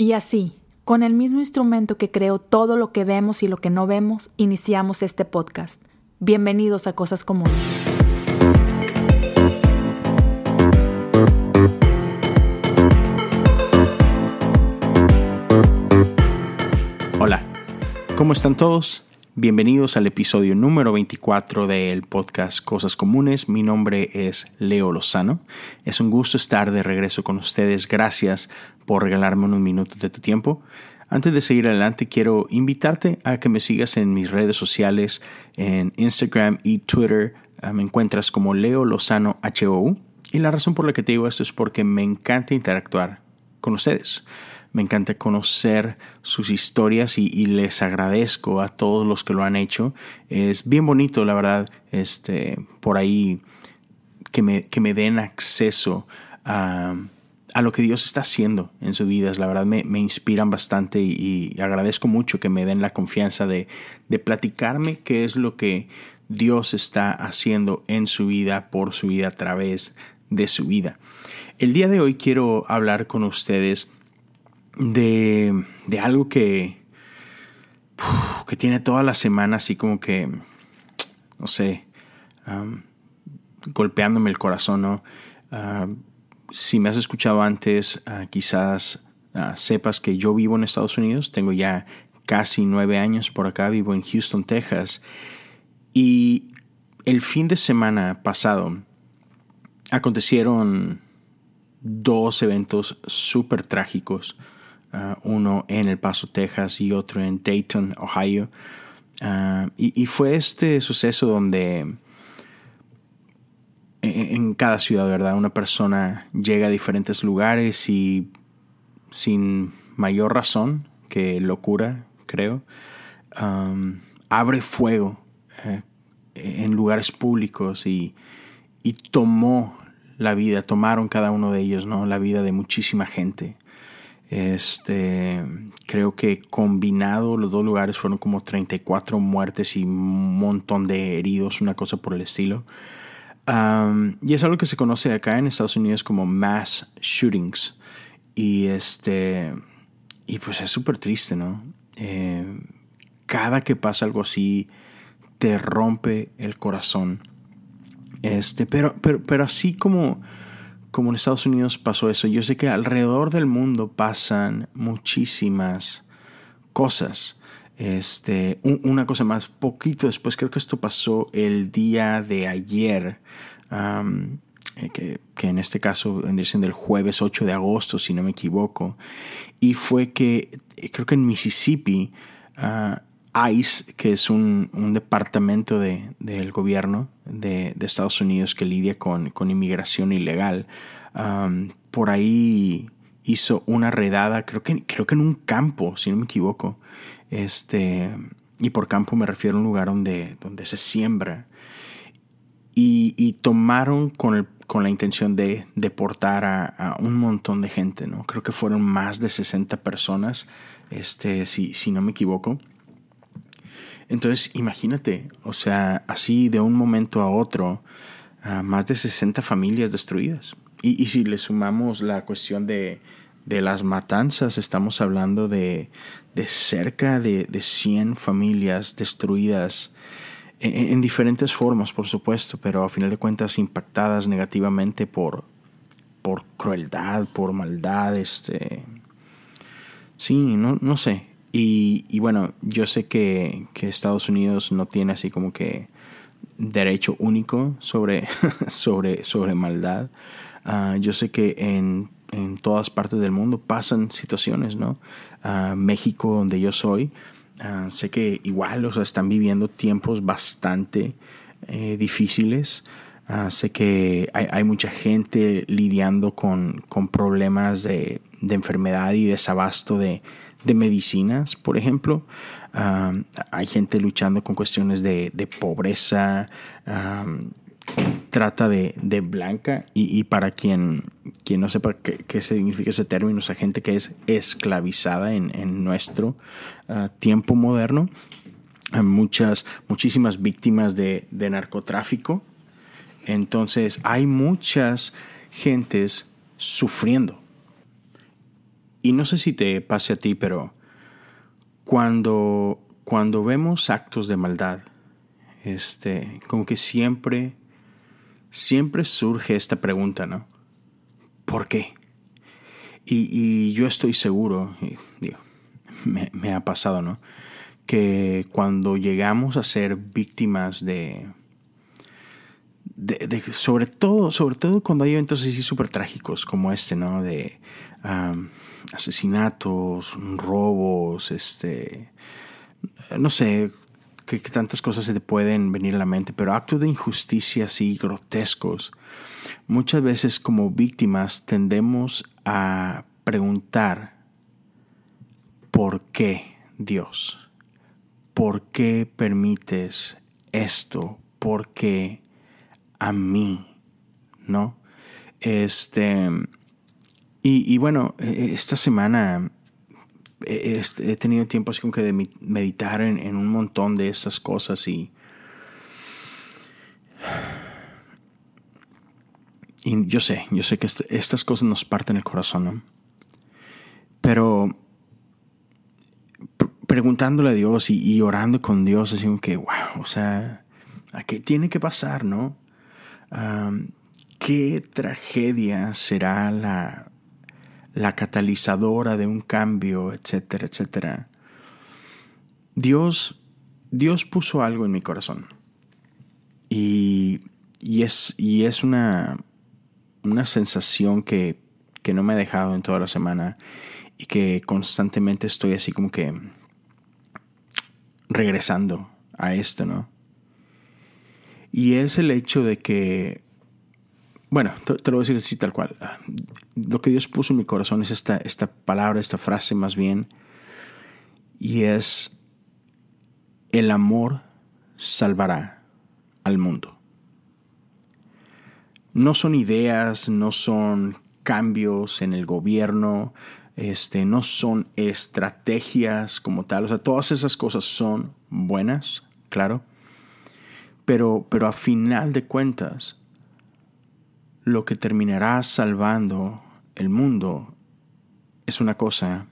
Y así, con el mismo instrumento que creó todo lo que vemos y lo que no vemos, iniciamos este podcast. Bienvenidos a Cosas Comunes. Hola, ¿cómo están todos? Bienvenidos al episodio número 24 del podcast Cosas Comunes. Mi nombre es Leo Lozano. Es un gusto estar de regreso con ustedes. Gracias por regalarme unos minutos de tu tiempo. Antes de seguir adelante, quiero invitarte a que me sigas en mis redes sociales, en Instagram y Twitter. Ah, me encuentras como Leo Lozano HOU. Y la razón por la que te digo esto es porque me encanta interactuar con ustedes. Me encanta conocer sus historias y, les agradezco a todos los que lo han hecho. Es bien bonito, la verdad, este, por ahí que me, que me den acceso a, a, lo que Dios está haciendo en sus vidas. La verdad me, me inspiran bastante y, y, agradezco mucho que me den la confianza de, de platicarme qué es lo que Dios está haciendo en su vida, por su vida, a través de su vida. El día de hoy quiero hablar con ustedes de, de algo que, que tiene toda la semana así como que, no sé, golpeándome el corazón, ¿no? si me has escuchado antes, ah, quizás ah, sepas que yo vivo en Estados Unidos, tengo ya casi nueve años por acá, vivo en Houston, Texas, y el fin de semana pasado acontecieron dos eventos súper trágicos Uh, uno en El Paso, Texas y otro en Dayton, Ohio. Uh, y, fue este suceso donde en, cada ciudad, ¿verdad? Una persona llega a diferentes lugares y sin mayor razón que locura, creo, um, abre fuego eh, en lugares públicos y, y tomó la vida, tomaron cada uno de ellos, ¿no? La vida de muchísima gente. Este, creo que combinado los dos lugares fueron como 34 muertes y un montón de heridos, una cosa por el estilo. y es algo que se conoce acá en Estados Unidos como mass shootings. Y este, y pues es súper triste, ¿no? Eh, cada que pasa algo así, te rompe el corazón. Este, pero, pero, pero así como como en Estados Unidos pasó eso. Yo sé que alrededor del mundo pasan muchísimas cosas. Este, una cosa más, poquito después, creo que esto pasó el día de ayer, eh, que, en este caso vendría siendo el jueves 8 de agosto, si no me equivoco, y fue que eh, creo que en Mississippi, ah, ICE, que es un, departamento de, del gobierno de, Estados Unidos que lidia con, con inmigración ilegal, por ahí hizo una redada, creo que, creo que en un campo, si no me equivoco. Este, y por campo me refiero a un lugar donde, donde se siembra. Y, tomaron con, con, la intención de deportar a, un montón de gente, ¿no? Creo que fueron más de 60 personas, este, si, si no me equivoco. Entonces, imagínate, o sea, así de un momento a otro, más de 60 familias destruidas. Y, si le sumamos la cuestión de, las matanzas, estamos hablando de, cerca de, de, 100 familias destruidas en, diferentes formas, por supuesto, pero a final de cuentas impactadas negativamente por, por crueldad, por maldad, este... Sí, no, no sé, y, bueno, yo sé que, Estados Unidos no tiene así como que derecho único sobre, sobre, sobre maldad. Ah, yo sé que en, todas partes del mundo pasan situaciones, ¿no? Uh, México, donde yo soy, ah, sé que igual, o sea, están viviendo tiempos bastante eh, difíciles. sé que hay, hay, mucha gente lidiando con, con problemas de, de enfermedad y desabasto de, de medicinas, por ejemplo. hay gente luchando con cuestiones de, pobreza, trata de, blanca y, para quien, quien no sepa qué, significa ese término, esa gente que es esclavizada en, nuestro ah, tiempo moderno. Hay muchas, muchísimas víctimas de, de narcotráfico. Entonces, hay muchas gentes sufriendo y no sé si te pase a ti, pero cuando, cuando vemos actos de maldad, este, como que siempre, siempre surge esta pregunta, ¿no? ¿Por qué? Y, yo estoy seguro, digo, me, ha pasado, ¿no? Que cuando llegamos a ser víctimas de, de, sobre todo, sobre todo cuando hay eventos así súper trágicos como este, ¿no? De asesinatos, robos, este, no sé, que, tantas cosas se te pueden venir a la mente, pero actos de injusticia así grotescos. Muchas veces como víctimas tendemos a preguntar, ¿por qué Dios? ¿Por qué permites esto? ¿Por qué a mí? ¿No? Este, y, bueno, e, e, esta semana he, tenido tiempo así como que de meditar en, un montón de estas cosas y... Yo sé, yo sé que estas cosas nos parten el corazón, ¿no? Pero preguntándole a Dios y, orando con Dios, así como que, wow, o sea, ¿qué tiene que pasar, no? ¿Qué tragedia será la, la catalizadora de un cambio, etcétera, etcétera. Dios, Dios puso algo en mi corazón. Y, y es, y es una, una sensación que, que no me ha dejado en toda la semana y que constantemente estoy así como que regresando a esto, ¿no? Y es el hecho de que bueno, te, lo voy a decir así tal cual. Lo que Dios puso en mi corazón es esta, esta palabra, esta frase más bien, y es, el amor salvará al mundo. No son ideas, no son cambios en el gobierno, este, no son estrategias como tal. O sea, todas esas cosas son buenas, claro. Pero, pero a final de cuentas, lo que terminará salvando el mundo es una cosa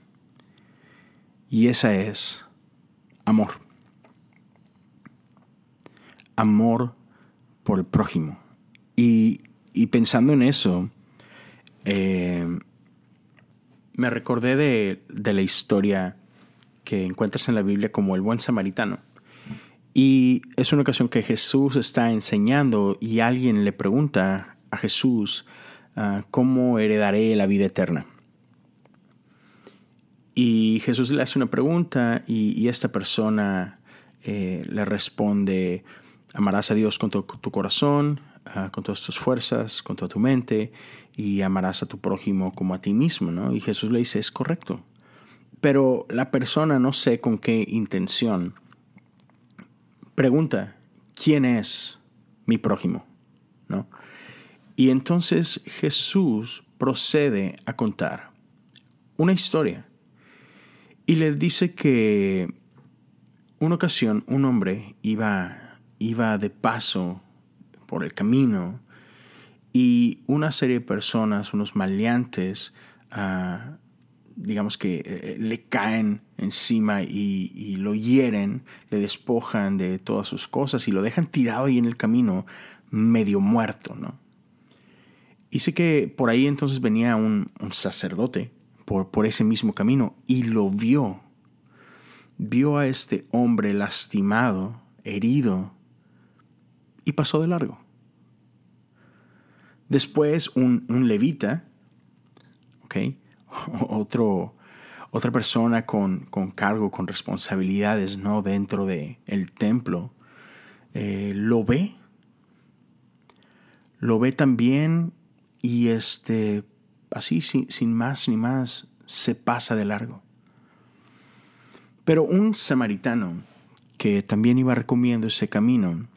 y esa es amor. Amor por el prójimo. Y, pensando en eso, eh, me recordé de, de la historia que encuentras en la Biblia como el buen samaritano. Y es una ocasión que Jesús está enseñando y alguien le pregunta Jesús, ah, ¿cómo heredaré la vida eterna? Y Jesús le hace una pregunta y, esta persona eh, le responde, amarás a Dios con todo tu corazón, ah, con todas tus fuerzas, con toda tu mente, y amarás a tu prójimo como a ti mismo, ¿no? Y Jesús le dice, es correcto. Pero la persona, no sé con qué intención, pregunta, ¿quién es mi prójimo? ¿No? Y entonces Jesús procede a contar una historia y le dice que una ocasión un hombre iba, iba de paso por el camino y una serie de personas, unos maleantes, ah, digamos que eh, le caen encima y, y, lo hieren, le despojan de todas sus cosas y lo dejan tirado ahí en el camino medio muerto, ¿no? Y sé que por ahí entonces venía un, sacerdote por, por ese mismo camino y lo vio. Vio a este hombre lastimado, herido, y pasó de largo. Después un, levita, Otro, otra persona con, con, cargo, con responsabilidades ¿no? dentro del el templo, eh, lo ve. Lo ve también y este, así sin, más ni más, se pasa de largo. Pero un samaritano que también iba recomiendo ese camino,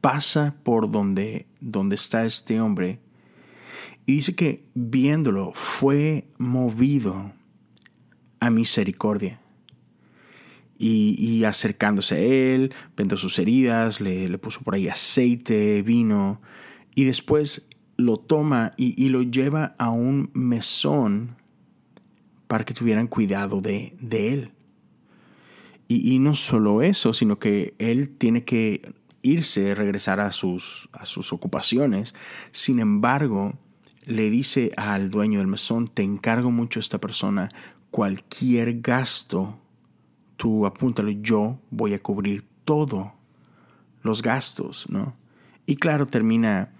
pasa por donde, donde está este hombre y dice que viéndolo fue movido a misericordia. Y, acercándose a él, vendó sus heridas, le, le, puso por ahí aceite, vino, y después lo toma y, lo lleva a un mesón para que tuvieran cuidado de, él. Y, no solo eso, sino que él tiene que irse, regresar a sus, a sus ocupaciones. Sin embargo, le dice al dueño del mesón, te encargo mucho esta persona, cualquier gasto, tú apúntalo, yo voy a cubrir todo los gastos, ¿no? Y claro, termina,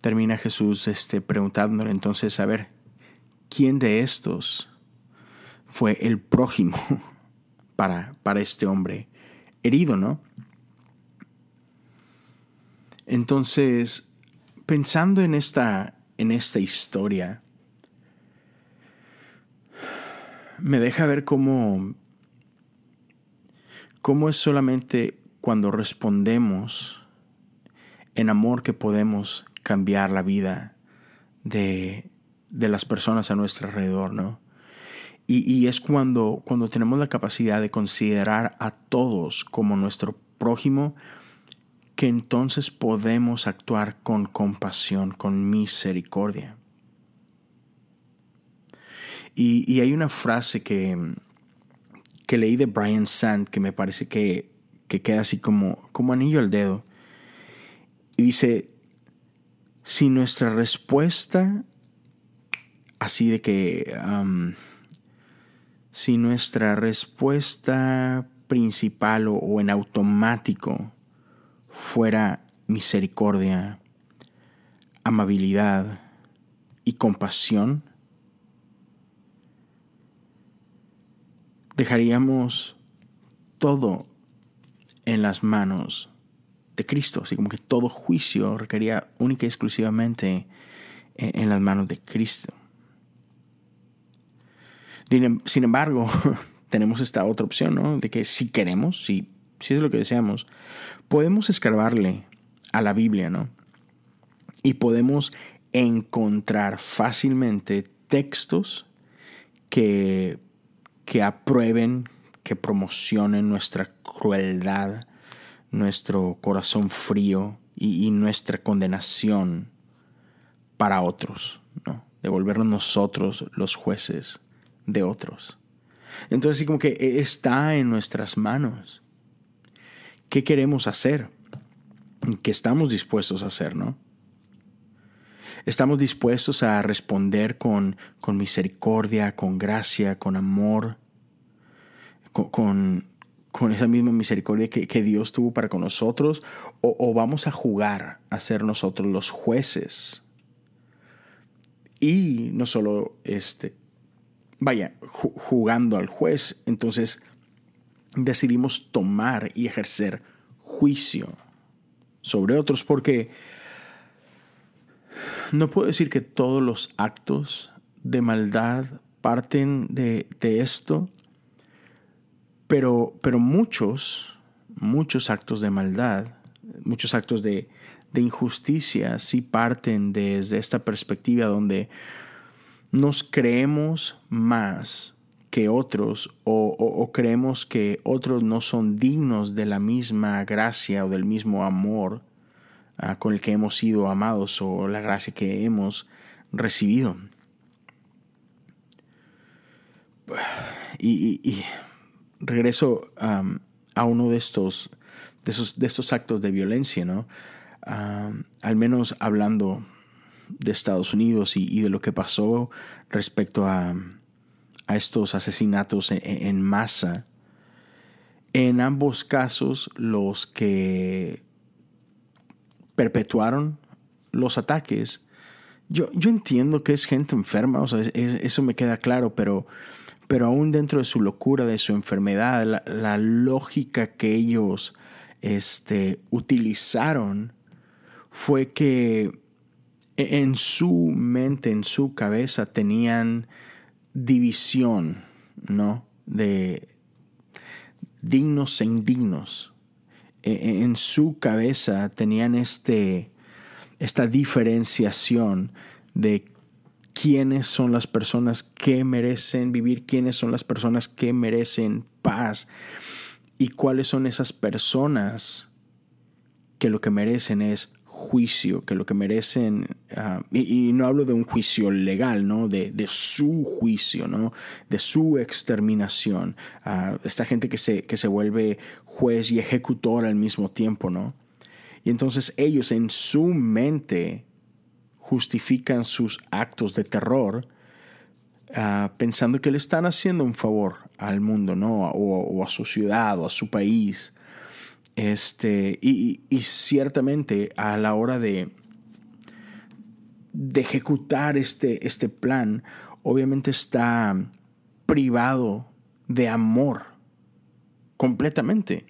termina Jesús este, preguntándole entonces, a ver, ¿quién de estos fue el prójimo para, para este hombre herido, ¿no? Entonces, pensando en esta, en esta historia, me deja ver cómo, cómo es solamente cuando respondemos en amor que podemos cambiar la vida de, de las personas a nuestro alrededor, ¿no? Y, y, es cuando, cuando tenemos la capacidad de considerar a todos como nuestro prójimo, que entonces podemos actuar con compasión, con misericordia. Y, hay una frase que, que leí de Brian Sand que me parece que, queda así como, como anillo al dedo. Y dice, si nuestra respuesta, así de que, si nuestra respuesta principal o en automático fuera misericordia, amabilidad y compasión, dejaríamos todo en las manos de Cristo, así como que todo juicio requería única y exclusivamente en, las manos de Cristo. Sin embargo, tenemos esta otra opción, ¿no? De que si queremos, si, si es lo que deseamos, podemos escarbarle a la Biblia, ¿no? Y podemos encontrar fácilmente textos que que aprueben, que promocionen nuestra crueldad, nuestro corazón frío y, nuestra condenación para otros, ¿no? de volvernos nosotros los jueces de otros. Entonces, sí, como que está en nuestras manos. ¿Qué queremos hacer? ¿Qué estamos dispuestos a hacer, no? Estamos dispuestos a responder con, con misericordia, con gracia, con amor, con, esa misma misericordia que, que, Dios tuvo para con nosotros, o, o, vamos a jugar a ser nosotros los jueces. Y no solo este, vaya, jugando al juez, entonces decidimos tomar y ejercer juicio sobre otros, porque no puedo decir que todos los actos de maldad parten de, esto, pero, pero muchos, muchos actos de maldad, muchos actos de, injusticia sí parten desde esta perspectiva donde nos creemos más que otros o, creemos que otros no son dignos de la misma gracia o del mismo amor Ah, con el que hemos sido amados o la gracia que hemos recibido. Y, regreso a uno de estos, de, esos, de estos actos de violencia, ¿no? al menos hablando de Estados Unidos y, de lo que pasó respecto a, a estos asesinatos en, en, masa. En ambos casos, los que perpetuaron los ataques. Yo, yo entiendo que es gente enferma, eso me queda claro, pero, pero aún dentro de su locura, de su enfermedad, la, lógica que ellos este, utilizaron fue que en su mente, en su cabeza, tenían división, ¿no? De dignos e indignos. E, e, en su cabeza tenían este, esta diferenciación de quiénes son las personas que merecen vivir, quiénes son las personas que merecen paz y cuáles son esas personas que lo que merecen es juicio, que lo que merecen, ah, y, no hablo de un juicio legal, ¿no? De, su juicio, ¿no? De su exterminación. Uh, esta gente que se, que se vuelve juez y ejecutor al mismo tiempo, ¿no? Y entonces ellos en su mente justifican sus actos de terror ah, pensando que le están haciendo un favor al mundo, ¿no? O, a su ciudad o a su país. Este, y, ciertamente a la hora de, ejecutar este, este plan, obviamente está privado de amor completamente.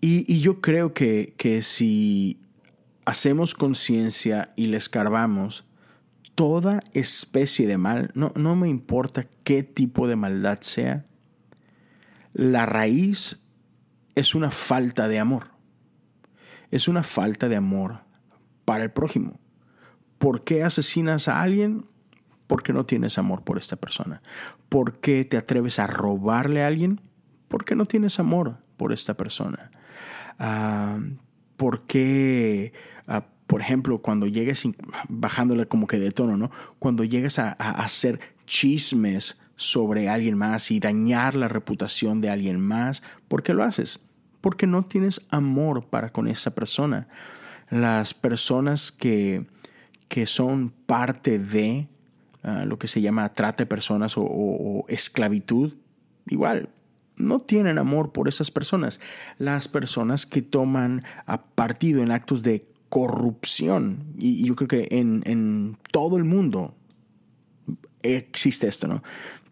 Y, yo creo que, que si hacemos conciencia y le escarbamos, toda especie de mal, no, no me importa qué tipo de maldad sea, la raíz es una falta de amor. Es una falta de amor para el prójimo. ¿Por qué asesinas a alguien? Porque no tienes amor por esta persona. ¿Por qué te atreves a robarle a alguien? Porque no tienes amor por esta persona. Ah, ¿Por qué, por ejemplo, cuando llegues, bajándole como que de tono, ¿no? Cuando llegues a, hacer chismes sobre alguien más y dañar la reputación de alguien más, ¿por qué lo haces? Porque no tienes amor para con esa persona. Las personas que, que son parte de ah, lo que se llama trata de personas o esclavitud, igual, no tienen amor por esas personas. Las personas que toman partido en actos de corrupción, y, yo creo que en, todo el mundo existe esto, ¿no?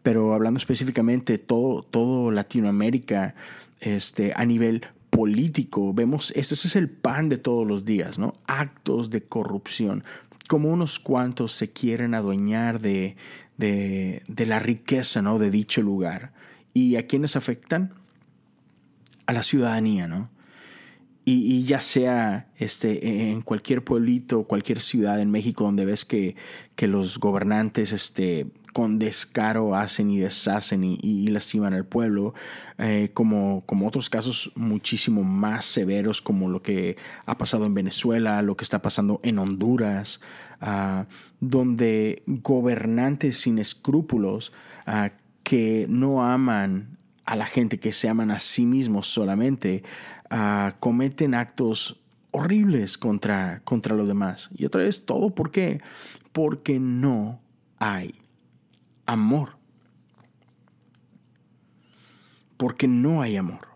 Pero hablando específicamente todo, todo Latinoamérica, este, a nivel político, vemos, este, es el pan de todos los días, ¿no? Actos de corrupción, como unos cuantos se quieren adueñar de, de, de la riqueza, ¿no? De dicho lugar. ¿Y a quiénes afectan? A la ciudadanía, ¿no? Y, ya sea este, en cualquier pueblito, cualquier ciudad en México donde ves que, que los gobernantes este, con descaro hacen y deshacen y, lastiman al pueblo, eh, como, como otros casos muchísimo más severos como lo que ha pasado en Venezuela, lo que está pasando en Honduras, ah, donde gobernantes sin escrúpulos ah, que no aman a la gente, que se aman a sí mismos solamente, ah, cometen actos horribles contra, contra los demás. Y otra vez, todo por qué? Porque no hay amor. Porque no hay amor.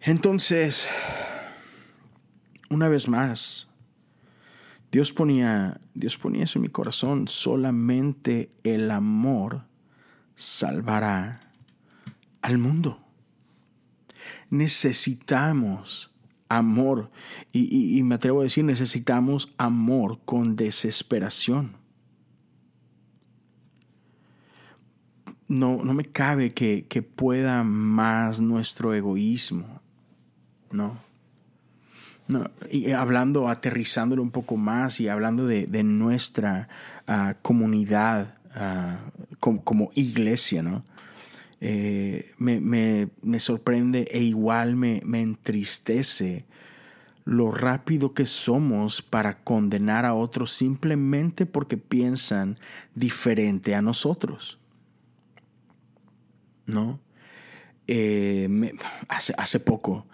Entonces, una vez más, Dios ponía, Dios ponía eso en mi corazón, solamente el amor salvará al mundo. Necesitamos amor y, me atrevo a decir, necesitamos amor con desesperación. No, no me cabe que, que pueda más nuestro egoísmo, ¿no? No, y hablando, aterrizándolo un poco más y hablando de, nuestra ah, comunidad ah, como, iglesia, ¿no? Eh, me, sorprende e igual me, me entristece lo rápido que somos para condenar a otros simplemente porque piensan diferente a nosotros. ¿No? Eh, hace, hace poco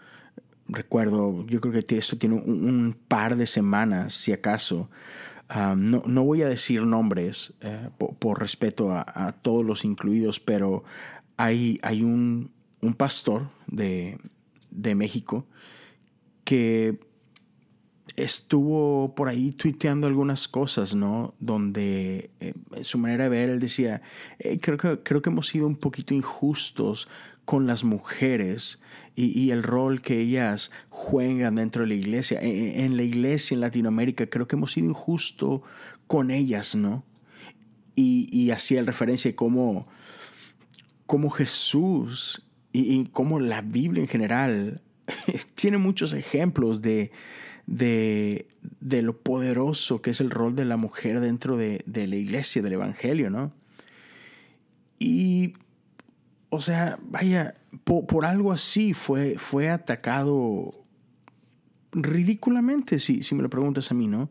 recuerdo, yo creo que esto tiene un, par de semanas, si acaso. no, voy a decir nombres eh, por, respeto a, todos los incluidos, pero hay, hay un, pastor de, México que estuvo por ahí tuiteando algunas cosas, ¿no? Donde eh, su manera de ver, él decía, creo, que, creo que hemos sido un poquito injustos con las mujeres y, el rol que ellas juegan dentro de la iglesia. E, e, en, la iglesia en Latinoamérica creo que hemos sido injustos con ellas, ¿no? Y, y hacía referencia de cómo, cómo Jesús y, y cómo la Biblia en general tiene muchos ejemplos de, de, de, lo poderoso que es el rol de la mujer dentro de, de la iglesia, del Evangelio, ¿no? Y o sea, vaya, por, algo así fue, fue atacado ridículamente, si, si me lo preguntas a mí, ¿no?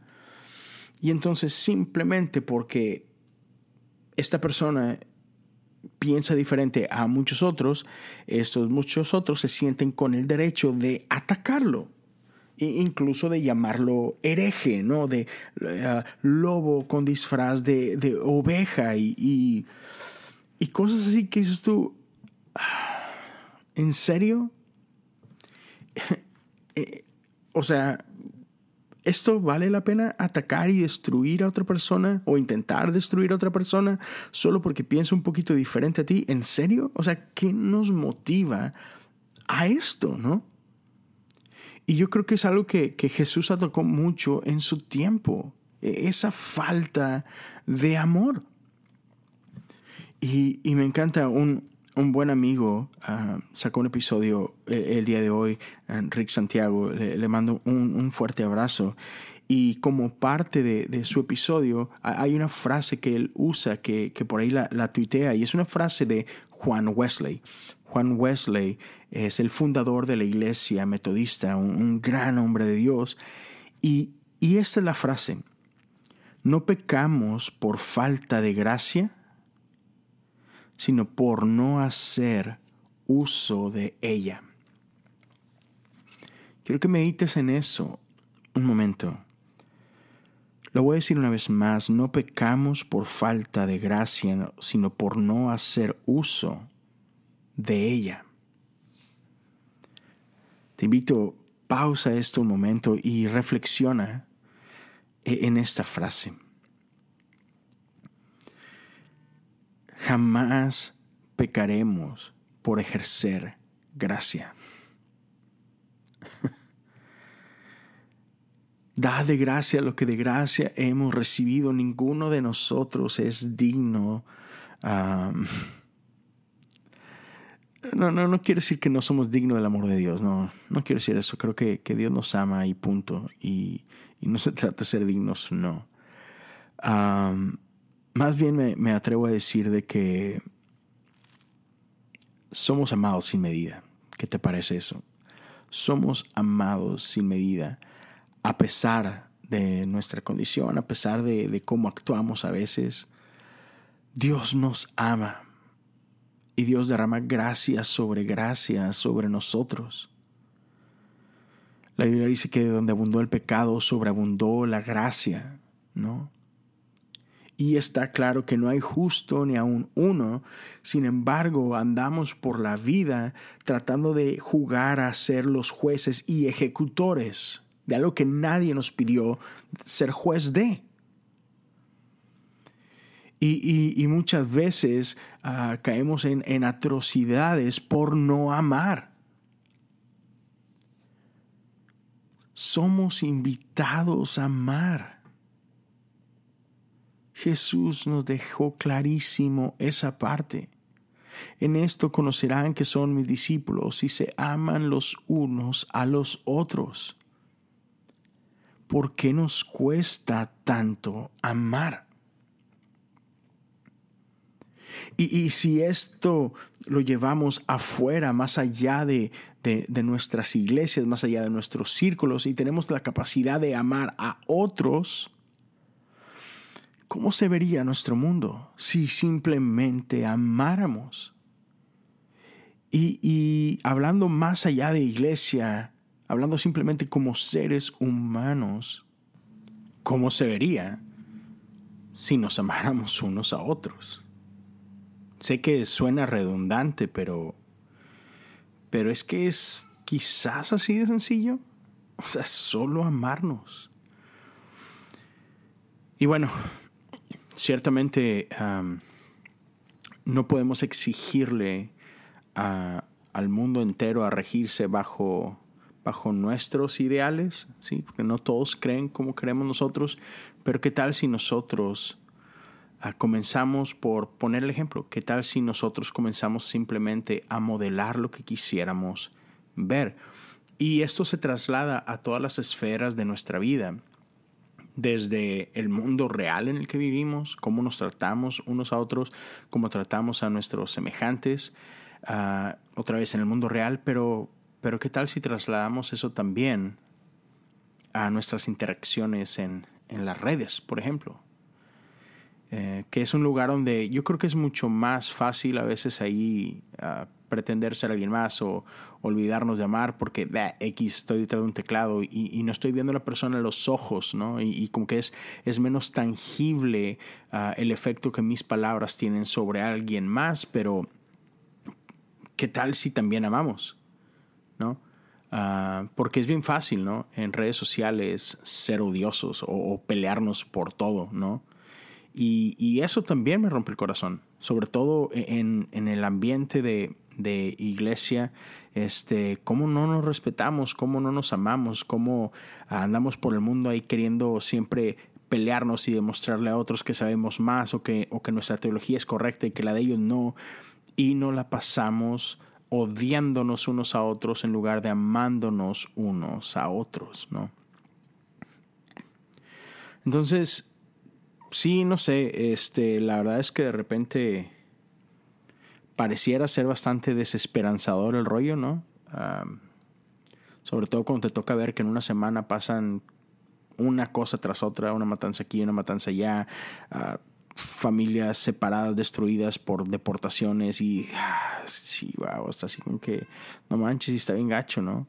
Y entonces simplemente porque esta persona piensa diferente a muchos otros, estos muchos otros se sienten con el derecho de atacarlo incluso de llamarlo hereje, ¿no? De eh, lobo con disfraz de, de oveja y, y, y, cosas así que dices tú, ah, ¿en serio? Eh, o sea, ¿esto vale la pena atacar y destruir a otra persona o intentar destruir a otra persona solo porque piensa un poquito diferente a ti? ¿En serio? O sea, ¿qué nos motiva a esto, no? Y yo creo que es algo que, Jesús atacó mucho en su tiempo, e, esa falta de amor. Y, me encanta, un, buen amigo ah, sacó un episodio eh, el, día de hoy, uh, Rick Santiago, le, mando un, fuerte abrazo. Y como parte de, su episodio, hay una frase que él usa que, por ahí la, la tuitea y es una frase de Juan Wesley. Juan Wesley es el fundador de la iglesia metodista, un, gran hombre de Dios. Y, y esta es la frase, no pecamos por falta de gracia, sino por no hacer uso de ella. Quiero que medites en eso un momento. Lo voy a decir una vez más, no pecamos por falta de gracia, sino por no hacer uso de ella. Te invito, pausa esto un momento y reflexiona e-, en esta frase. Jamás pecaremos por ejercer gracia. Da de gracia lo que de gracia hemos recibido. Ninguno de nosotros es digno. No, no, no quiero decir que no somos dignos del amor de Dios, no, no quiero decir eso. Creo que, Dios nos ama y punto. Y, no se trata de ser dignos, no. Más bien me, me, atrevo a decir de que somos amados sin medida. ¿Qué te parece eso? Somos amados sin medida, a pesar de nuestra condición, a pesar de, de cómo actuamos a veces. Dios nos ama y Dios derrama gracia sobre gracia sobre nosotros. La Biblia dice que de donde abundó el pecado, sobreabundó la gracia, ¿no? Y está claro que no hay justo ni aun uno, sin embargo andamos por la vida tratando de jugar a ser los jueces y ejecutores de algo que nadie nos pidió ser juez de. Y, muchas veces ah, caemos en, en atrocidades por no amar. Somos invitados a amar. Jesús nos dejó clarísimo esa parte. En esto conocerán que son mis discípulos y se aman los unos a los otros. ¿Por qué nos cuesta tanto amar? Y, si esto lo llevamos afuera, más allá de, de, nuestras iglesias, más allá de nuestros círculos, y tenemos la capacidad de amar a otros, ¿cómo se vería nuestro mundo si simplemente amáramos? Y, y, hablando más allá de iglesia, hablando simplemente como seres humanos, ¿cómo se vería si nos amáramos unos a otros? Sé que suena redundante, pero. Pero es que es quizás así de sencillo. O sea, solo amarnos. Y bueno, ciertamente no podemos exigirle al mundo entero a regirse bajo, bajo nuestros ideales, ¿sí? porque no todos creen como creemos nosotros, pero ¿qué tal si nosotros Ah, comenzamos por poner el ejemplo. ¿Qué tal si nosotros comenzamos simplemente a modelar lo que quisiéramos ver? Y esto se traslada a todas las esferas de nuestra vida, desde el mundo real en el que vivimos, cómo nos tratamos unos a otros, cómo tratamos a nuestros semejantes, ah, otra vez en el mundo real, pero, pero ¿qué tal si trasladamos eso también a nuestras interacciones en, en las redes, por ejemplo? Eh, que es un lugar donde yo creo que es mucho más fácil a veces ahí uh, pretender ser alguien más o olvidarnos de amar porque X estoy detrás de un teclado y, no estoy viendo a la persona en los ojos, ¿no? Y, como que es, es menos tangible uh, el efecto que mis palabras tienen sobre alguien más, pero ¿qué tal si también amamos? ¿No? Uh, porque es bien fácil, ¿no? En redes sociales ser odiosos o, o pelearnos por todo, ¿no? Y, eso también me rompe el corazón, sobre todo en, el ambiente de, iglesia, este, cómo no nos respetamos, cómo no nos amamos, cómo andamos por el mundo ahí queriendo siempre pelearnos y demostrarle a otros que sabemos más o que, o que nuestra teología es correcta y que la de ellos no, y no la pasamos odiándonos unos a otros en lugar de amándonos unos a otros, ¿no? Entonces, sí, no sé, este, la verdad es que de repente pareciera ser bastante desesperanzador el rollo, ¿no? sobre todo cuando te toca ver que en una semana pasan una cosa tras otra, una matanza aquí, una matanza allá, ah, familias separadas, destruidas por deportaciones y ah, sí, wow, está así como que no manches, está bien gacho, ¿no?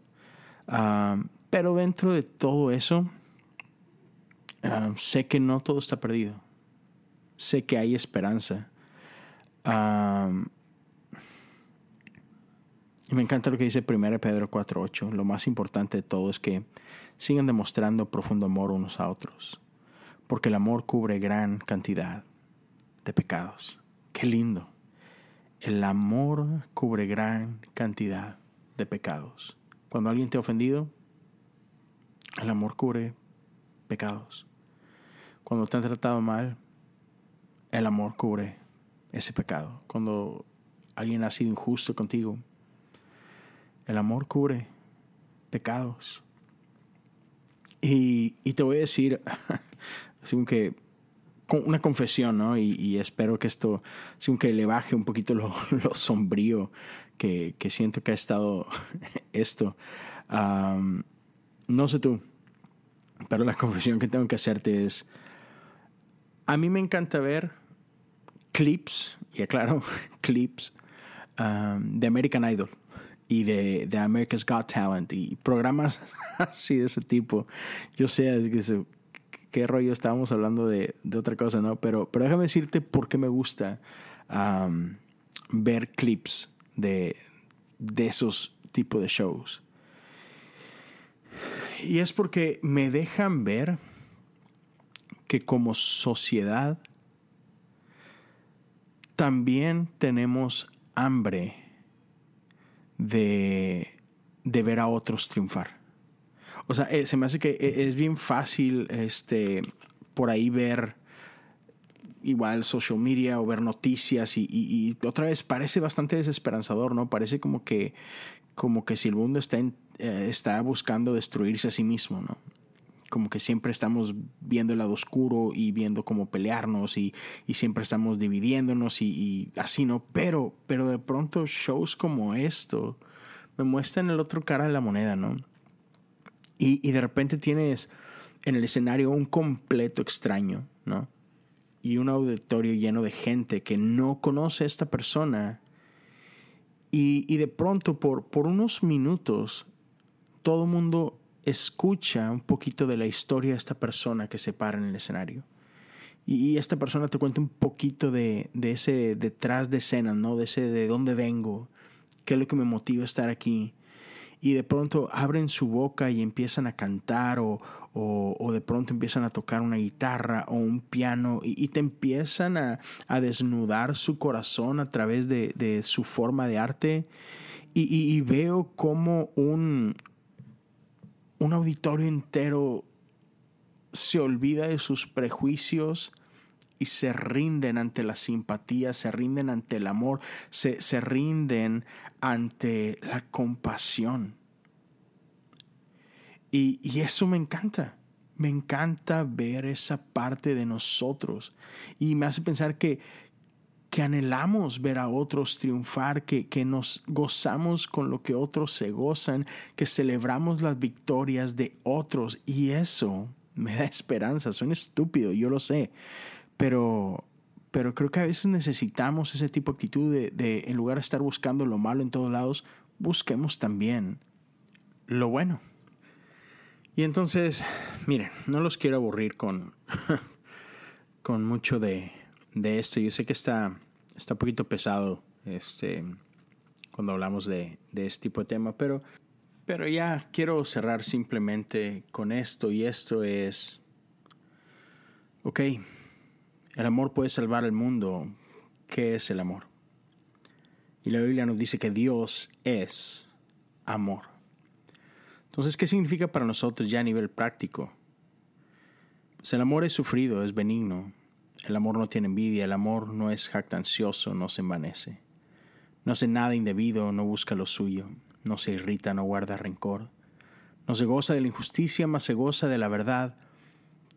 pero dentro de todo eso, Ah, sé que no todo está perdido. Sé que hay esperanza. y me encanta lo que dice 1 Pedro 4.8. Lo más importante de todo es que sigan demostrando profundo amor unos a otros. Porque el amor cubre gran cantidad de pecados. Qué lindo. El amor cubre gran cantidad de pecados. Cuando alguien te ha ofendido, el amor cubre pecados. Cuando te han tratado mal, el amor cubre ese pecado. Cuando alguien ha sido injusto contigo, el amor cubre pecados. Y, te voy a decir, así que una confesión, ¿no? Y, espero que esto, así que le baje un poquito lo, sombrío que, siento que ha estado esto. no sé tú, pero la confesión que tengo que hacerte es, a mí me encanta ver clips, y aclaro, clips um, de American Idol y de, de, America's Got Talent y programas así de ese tipo. Yo sé qué rollo estábamos hablando de, otra cosa, ¿no? Pero, pero déjame decirte por qué me gusta um, ver clips de, de esos tipos de shows. Y es porque me dejan ver que como sociedad también tenemos hambre de, ver a otros triunfar. O sea, eh, se me hace que eh, es bien fácil este, por ahí ver igual social media o ver noticias y, otra vez parece bastante desesperanzador, ¿no? Parece como que, como que si el mundo está, eh, está buscando destruirse a sí mismo, ¿no? Como que siempre estamos viendo el lado oscuro y viendo cómo pelearnos y, siempre estamos dividiéndonos y, así, ¿no? Pero, pero de pronto shows como esto me muestran el otro cara de la moneda, ¿no? Y, de repente tienes en el escenario un completo extraño, ¿no? Y un auditorio lleno de gente que no conoce a esta persona. Y, de pronto, por, por unos minutos, todo el mundo escucha un poquito de la historia de esta persona que se para en el escenario. Y esta persona te cuenta un poquito de, ese detrás de escena, ¿no? De ese de dónde vengo, qué es lo que me motiva a estar aquí. Y de pronto abren su boca y empiezan a cantar o, o, de pronto empiezan a tocar una guitarra o un piano y, te empiezan a, desnudar su corazón a través de, su forma de arte. y veo como un, un auditorio entero se olvida de sus prejuicios y se rinden ante la simpatía, se rinden ante el amor, se, se rinden ante la compasión. Y, y, eso me encanta. Me encanta ver esa parte de nosotros. Y me hace pensar que, que anhelamos ver a otros triunfar, que, que nos gozamos con lo que otros se gozan, que celebramos las victorias de otros. Y eso me da esperanza. Suena estúpido, yo lo sé. Pero, pero creo que a veces necesitamos ese tipo de actitud de, en lugar de estar buscando lo malo en todos lados, busquemos también lo bueno. Y entonces, miren, no los quiero aburrir con, con mucho de, de esto. Yo sé que está, está un poquito pesado este, cuando hablamos de, de este tipo de tema, pero, pero ya quiero cerrar simplemente con esto y esto es, ok, el amor puede salvar el mundo. ¿Qué es el amor? Y la Biblia nos dice que Dios es amor. Entonces, ¿qué significa para nosotros ya a nivel práctico? Pues el amor es sufrido, es benigno. El amor no tiene envidia, el amor no es jactancioso, no se envanece. No hace nada indebido, no busca lo suyo, no se irrita, no guarda rencor. No se goza de la injusticia, mas se goza de la verdad.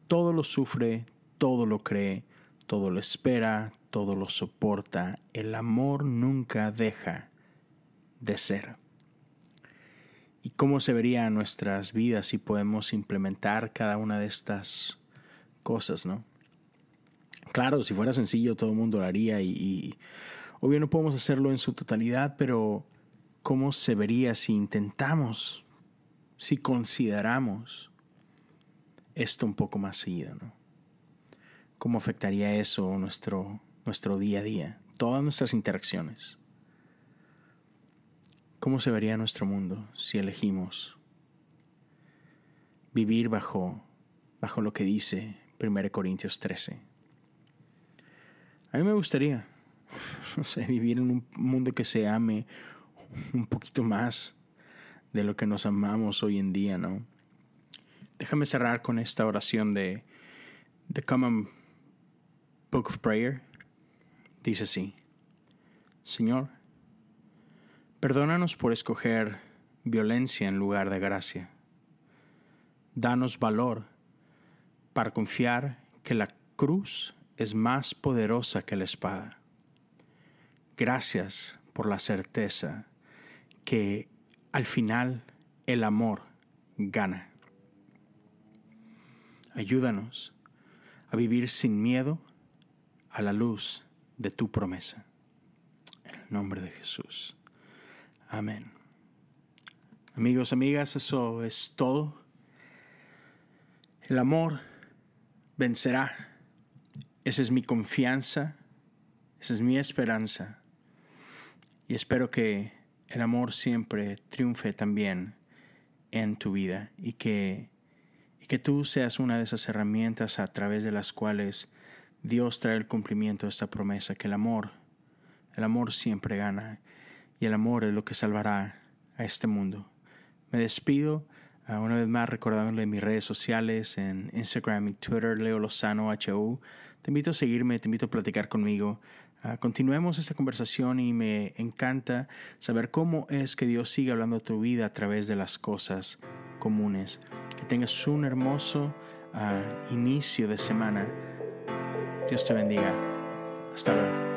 Todo lo sufre, todo lo cree, todo lo espera, todo lo soporta. El amor nunca deja de ser y cómo se verían nuestras vidas si podemos implementar cada una de estas cosas, ¿no? Claro, si fuera sencillo todo el mundo lo haría y, y obvio no podemos hacerlo en su totalidad, pero ¿cómo se vería si intentamos, si consideramos esto un poco más seguido, ¿no? ¿Cómo afectaría eso nuestro, nuestro día a día, todas nuestras interacciones? ¿Cómo se vería nuestro mundo si elegimos vivir bajo, bajo lo que dice 1 Corintios 13? A mí me gustaría, vivir en un mundo que se ame un poquito más de lo que nos amamos hoy en día, ¿no? Déjame cerrar con esta oración de The Common Book of Prayer. Dice así, Señor, Perdónanos por escoger violencia en lugar de gracia. Danos valor para confiar que la cruz es más poderosa que la espada. Gracias por la certeza que al final el amor gana. Ayúdanos a vivir sin miedo a la luz de tu promesa. En el nombre de Jesús. Amén. Amigos, amigas, eso es todo. El amor vencerá. Esa es mi confianza, esa es mi esperanza. Y espero que el amor siempre triunfe también en tu vida y que, y que tú seas una de esas herramientas a través de las cuales Dios trae el cumplimiento de esta promesa, que el amor, el amor siempre gana y el amor es lo que salvará a este mundo. Me despido uh, una vez más recordándole mis redes sociales en Instagram y Twitter, Leo Lozano HU. Te invito a seguirme, te invito a platicar conmigo. Uh, continuemos esta conversación y me encanta saber cómo es que Dios sigue hablando a tu vida a través de las cosas comunes. Que tengas un hermoso uh, inicio de semana. Dios te bendiga. Hasta luego.